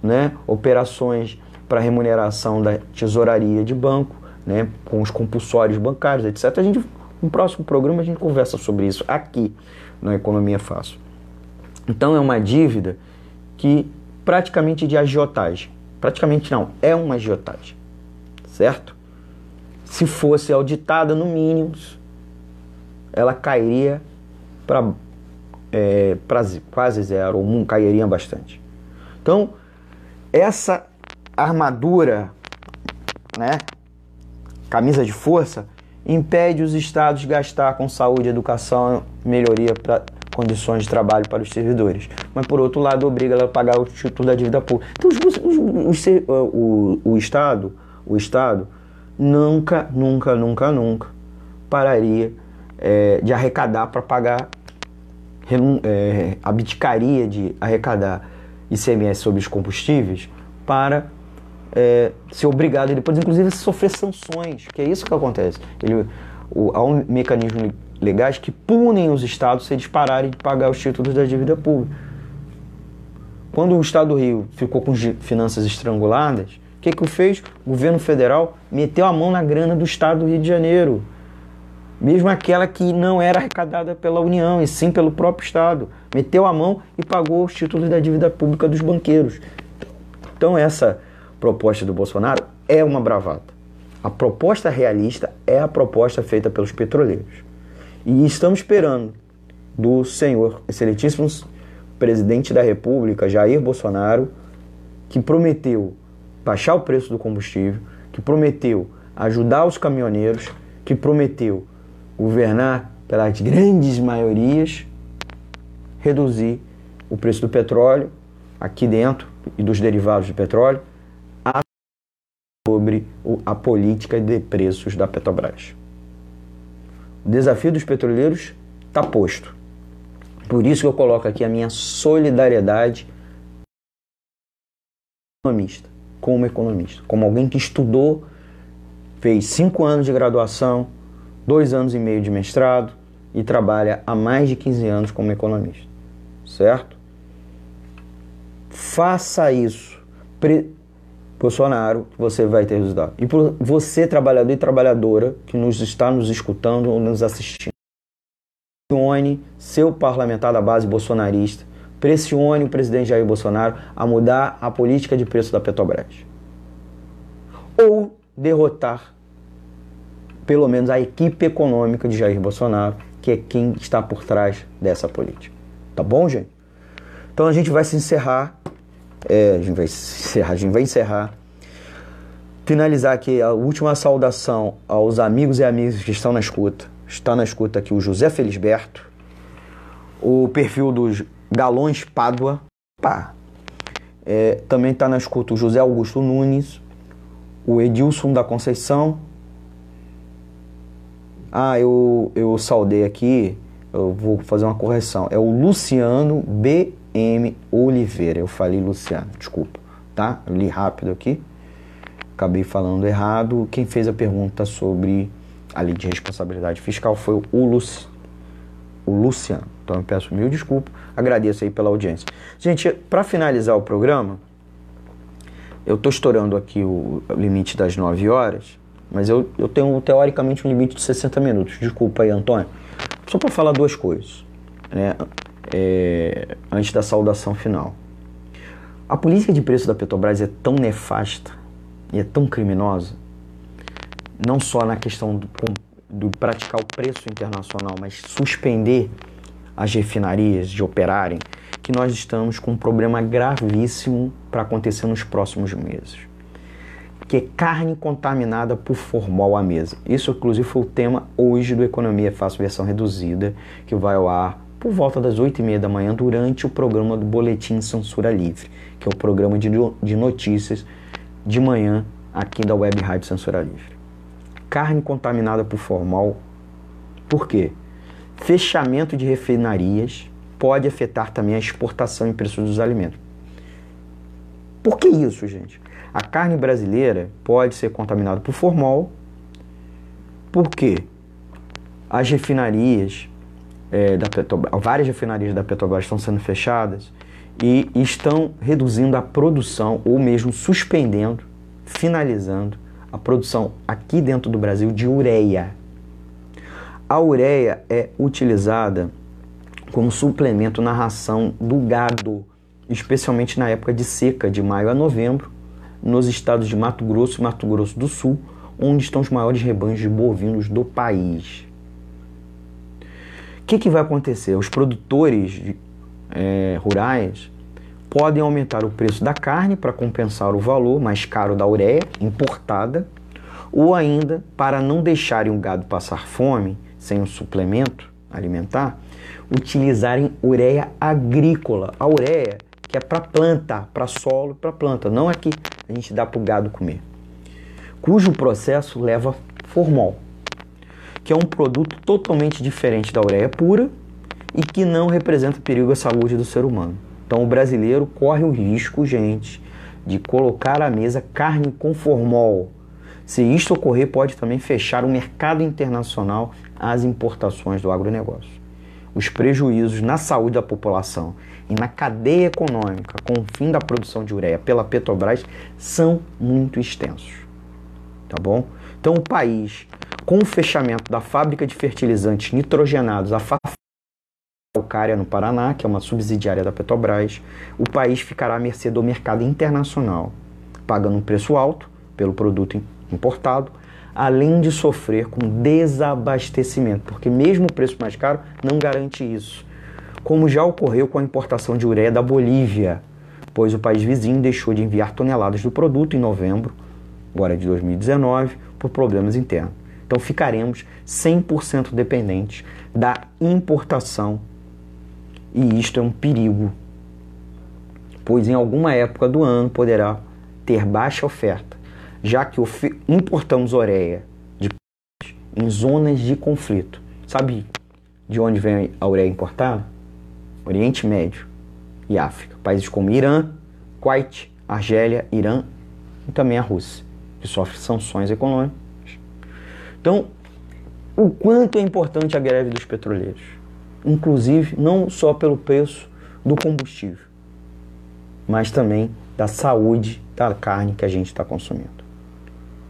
né? operações para remuneração da tesouraria de banco, né? com os compulsórios bancários, etc. A gente No próximo programa a gente conversa sobre isso aqui na Economia Fácil. Então é uma dívida que praticamente de agiotagem. Praticamente não, é uma agiotagem. Certo? Se fosse auditada no mínimo, ela cairia para é, quase zero, ou cairia bastante. Então, essa armadura, né, camisa de força, impede os estados de gastar com saúde, educação, melhoria para condições de trabalho para os servidores. Mas, por outro lado, obriga ela a pagar o título da dívida pública. Então, os, os, os, o, o Estado, o Estado nunca, nunca, nunca, nunca pararia é, de arrecadar para pagar, é, abdicaria de arrecadar ICMS sobre os combustíveis para é, ser obrigado e depois, inclusive, sofrer sanções, que é isso que acontece. Ele, o, há um mecanismo legais que punem os estados se eles pararem de pagar os títulos da dívida pública. Quando o estado do Rio ficou com finanças estranguladas, o que, que fez? O governo federal meteu a mão na grana do estado do Rio de Janeiro. Mesmo aquela que não era arrecadada pela União, e sim pelo próprio Estado. Meteu a mão e pagou os títulos da dívida pública dos banqueiros. Então, essa proposta do Bolsonaro é uma bravata. A proposta realista é a proposta feita pelos petroleiros. E estamos esperando do senhor excelentíssimo presidente da República, Jair Bolsonaro, que prometeu baixar o preço do combustível, que prometeu ajudar os caminhoneiros, que prometeu governar pelas grandes maiorias, reduzir o preço do petróleo aqui dentro e dos derivados de petróleo, sobre a política de preços da Petrobras. O desafio dos petroleiros está posto. Por isso que eu coloco aqui a minha solidariedade economista, como economista, como alguém que estudou, fez cinco anos de graduação, dois anos e meio de mestrado e trabalha há mais de 15 anos como economista, certo? Faça isso. Bolsonaro, você vai ter resultado. E por você, trabalhador e trabalhadora, que nos está nos escutando ou nos assistindo, pressione seu parlamentar da base bolsonarista, pressione o presidente Jair Bolsonaro a mudar a política de preço da Petrobras. Ou derrotar, pelo menos, a equipe econômica de Jair Bolsonaro, que é quem está por trás dessa política. Tá bom, gente? Então a gente vai se encerrar é, a gente vai encerrar, a gente vai encerrar. Finalizar aqui a última saudação aos amigos e amigas que estão na escuta. Está na escuta aqui o José Felisberto, o perfil dos Galões Pádua. Pá. É, também está na escuta o José Augusto Nunes, o Edilson da Conceição. Ah, eu, eu saudei aqui, eu vou fazer uma correção. É o Luciano B. M. Oliveira. Eu falei Luciano, desculpa, tá? Eu li rápido aqui. Acabei falando errado. Quem fez a pergunta sobre a lei de responsabilidade fiscal foi o, Luci, o Luciano. Então eu peço mil desculpas. Agradeço aí pela audiência. Gente, para finalizar o programa, eu estou estourando aqui o limite das 9 horas, mas eu, eu tenho teoricamente um limite de 60 minutos. Desculpa aí, Antônio. Só para falar duas coisas. Né? É, antes da saudação final. A política de preço da Petrobras é tão nefasta e é tão criminosa, não só na questão do, do praticar o preço internacional, mas suspender as refinarias de operarem, que nós estamos com um problema gravíssimo para acontecer nos próximos meses. Que é carne contaminada por formol à mesa. Isso, inclusive, foi o tema hoje do Economia Fácil versão reduzida, que vai ao ar por volta das 8 e meia da manhã durante o programa do Boletim Censura Livre, que é o programa de, de notícias de manhã aqui da Web Rádio Censura Livre. Carne contaminada por formal, por quê? Fechamento de refinarias pode afetar também a exportação e preço dos alimentos. Por que isso, gente? A carne brasileira pode ser contaminada por formol, porque as refinarias é, da Petrobras, várias refinarias da Petrobras estão sendo fechadas e estão reduzindo a produção ou mesmo suspendendo, finalizando a produção aqui dentro do Brasil de ureia. A ureia é utilizada como suplemento na ração do gado, especialmente na época de seca, de maio a novembro, nos estados de Mato Grosso e Mato Grosso do Sul, onde estão os maiores rebanhos de bovinos do país. O que, que vai acontecer? Os produtores é, rurais podem aumentar o preço da carne para compensar o valor mais caro da ureia importada, ou ainda, para não deixarem o gado passar fome sem um suplemento alimentar, utilizarem ureia agrícola. A ureia que é para planta, para solo, para planta, não é que a gente dá para o gado comer, cujo processo leva formol que é um produto totalmente diferente da ureia pura e que não representa perigo à saúde do ser humano. Então o brasileiro corre o risco, gente, de colocar à mesa carne com formol. Se isto ocorrer, pode também fechar o mercado internacional às importações do agronegócio. Os prejuízos na saúde da população e na cadeia econômica com o fim da produção de ureia pela Petrobras são muito extensos. Tá bom? Então o país com o fechamento da fábrica de fertilizantes nitrogenados, a Calcária no Paraná, que é uma subsidiária da Petrobras, o país ficará à mercê do mercado internacional, pagando um preço alto pelo produto importado, além de sofrer com desabastecimento, porque mesmo o preço mais caro não garante isso, como já ocorreu com a importação de ureia da Bolívia, pois o país vizinho deixou de enviar toneladas do produto em novembro, agora de 2019, por problemas internos. Então ficaremos 100% dependentes da importação. E isto é um perigo, pois em alguma época do ano poderá ter baixa oferta, já que importamos ureia de em zonas de conflito. Sabe de onde vem a ureia importada? Oriente Médio e África. Países como Irã, Kuwait, Argélia, Irã e também a Rússia, que sofrem sanções econômicas então, o quanto é importante a greve dos petroleiros, inclusive não só pelo preço do combustível, mas também da saúde da carne que a gente está consumindo.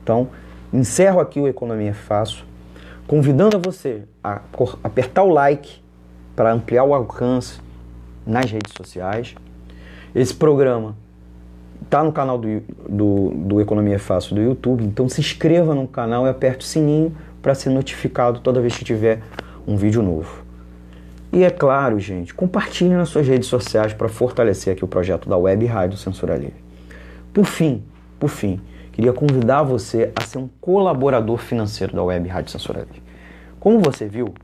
Então, encerro aqui o Economia Fácil, convidando você a apertar o like para ampliar o alcance nas redes sociais. Esse programa está no canal do, do, do, Economia Fácil do YouTube, então se inscreva no canal e aperte o sininho para ser notificado toda vez que tiver um vídeo novo. E é claro, gente, compartilhe nas suas redes sociais para fortalecer aqui o projeto da Web Rádio Censura Livre. Por fim, por fim, queria convidar você a ser um colaborador financeiro da Web Rádio Censura Livre. Como você viu,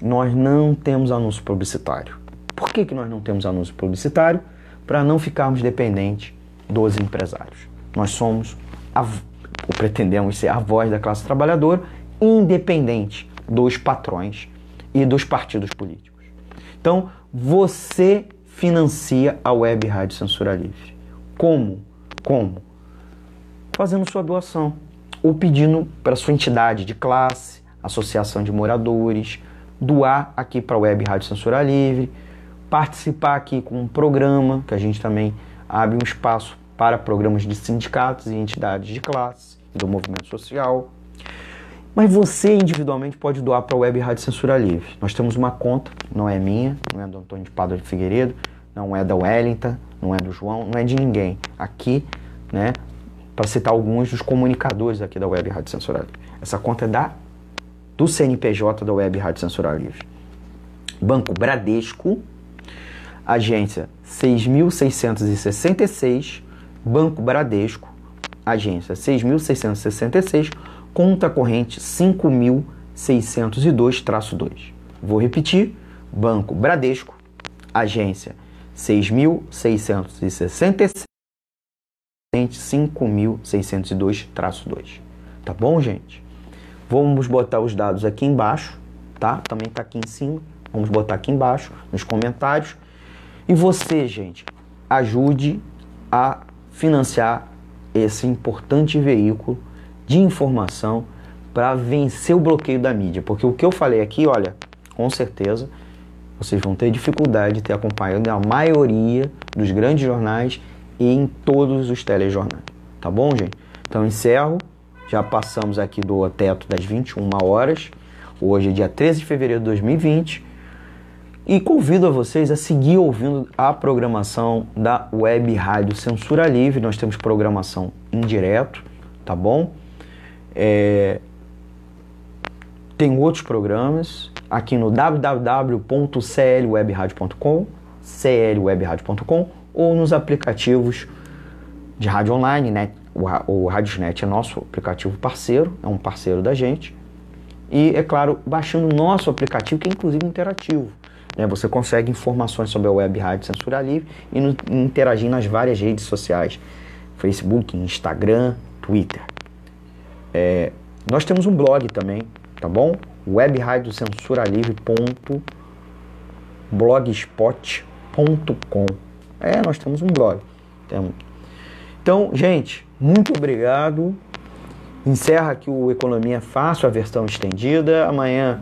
nós não temos anúncio publicitário. Por que, que nós não temos anúncio publicitário? Para não ficarmos dependentes dos empresários. Nós somos, a, ou pretendemos ser a voz da classe trabalhadora, independente dos patrões e dos partidos políticos. Então, você financia a Web Rádio Censura Livre. Como? Como? Fazendo sua doação ou pedindo para sua entidade de classe, associação de moradores, doar aqui para a Web Rádio Censura Livre, participar aqui com um programa que a gente também abre um espaço para programas de sindicatos e entidades de classe do movimento social. Mas você individualmente pode doar para a Web Rádio Censura Livre. Nós temos uma conta, não é minha, não é do Antônio de Padre de Figueiredo, não é da Wellington, não é do João, não é de ninguém. Aqui, né, para citar alguns dos comunicadores aqui da Web Rádio Censura Livre. Essa conta é da do CNPJ da Web Rádio Censura Livre. Banco Bradesco, agência 6666 Banco Bradesco, agência 6.666, conta corrente 5.602-2. Vou repetir: Banco Bradesco, agência 6.666, 5.602-2. Tá bom, gente? Vamos botar os dados aqui embaixo, tá? Também tá aqui em cima. Vamos botar aqui embaixo nos comentários. E você, gente, ajude a financiar esse importante veículo de informação para vencer o bloqueio da mídia. Porque o que eu falei aqui, olha, com certeza vocês vão ter dificuldade de ter acompanhado a maioria dos grandes jornais e em todos os telejornais. Tá bom, gente? Então encerro. Já passamos aqui do teto das 21 horas. Hoje é dia 13 de fevereiro de 2020 e convido a vocês a seguir ouvindo a programação da Web Rádio Censura Livre. Nós temos programação em direto, tá bom? É... Tem outros programas aqui no www.clwebradio.com, clwebradio.com ou nos aplicativos de rádio online, né? O, Radiosnet é nosso aplicativo parceiro, é um parceiro da gente. E, é claro, baixando o nosso aplicativo, que é inclusive interativo. Né? Você consegue informações sobre a Web Rádio Censura Livre e no, interagir nas várias redes sociais: Facebook, Instagram, Twitter. É, nós temos um blog também, tá bom? webradiocensura.blogspot.com É, nós temos um blog. Temos. Então, gente, muito obrigado. Encerra aqui o Economia Fácil, a versão estendida. Amanhã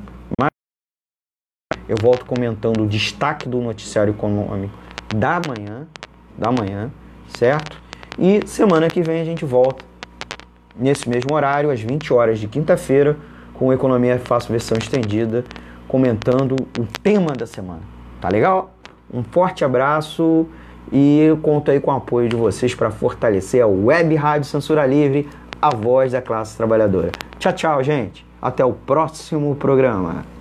eu volto comentando o destaque do noticiário econômico da manhã, da manhã, certo? E semana que vem a gente volta nesse mesmo horário, às 20 horas de quinta-feira, com Economia Fácil versão estendida, comentando o tema da semana. Tá legal? Um forte abraço e conto aí com o apoio de vocês para fortalecer a Web Rádio Censura Livre, a voz da classe trabalhadora. Tchau, tchau, gente. Até o próximo programa.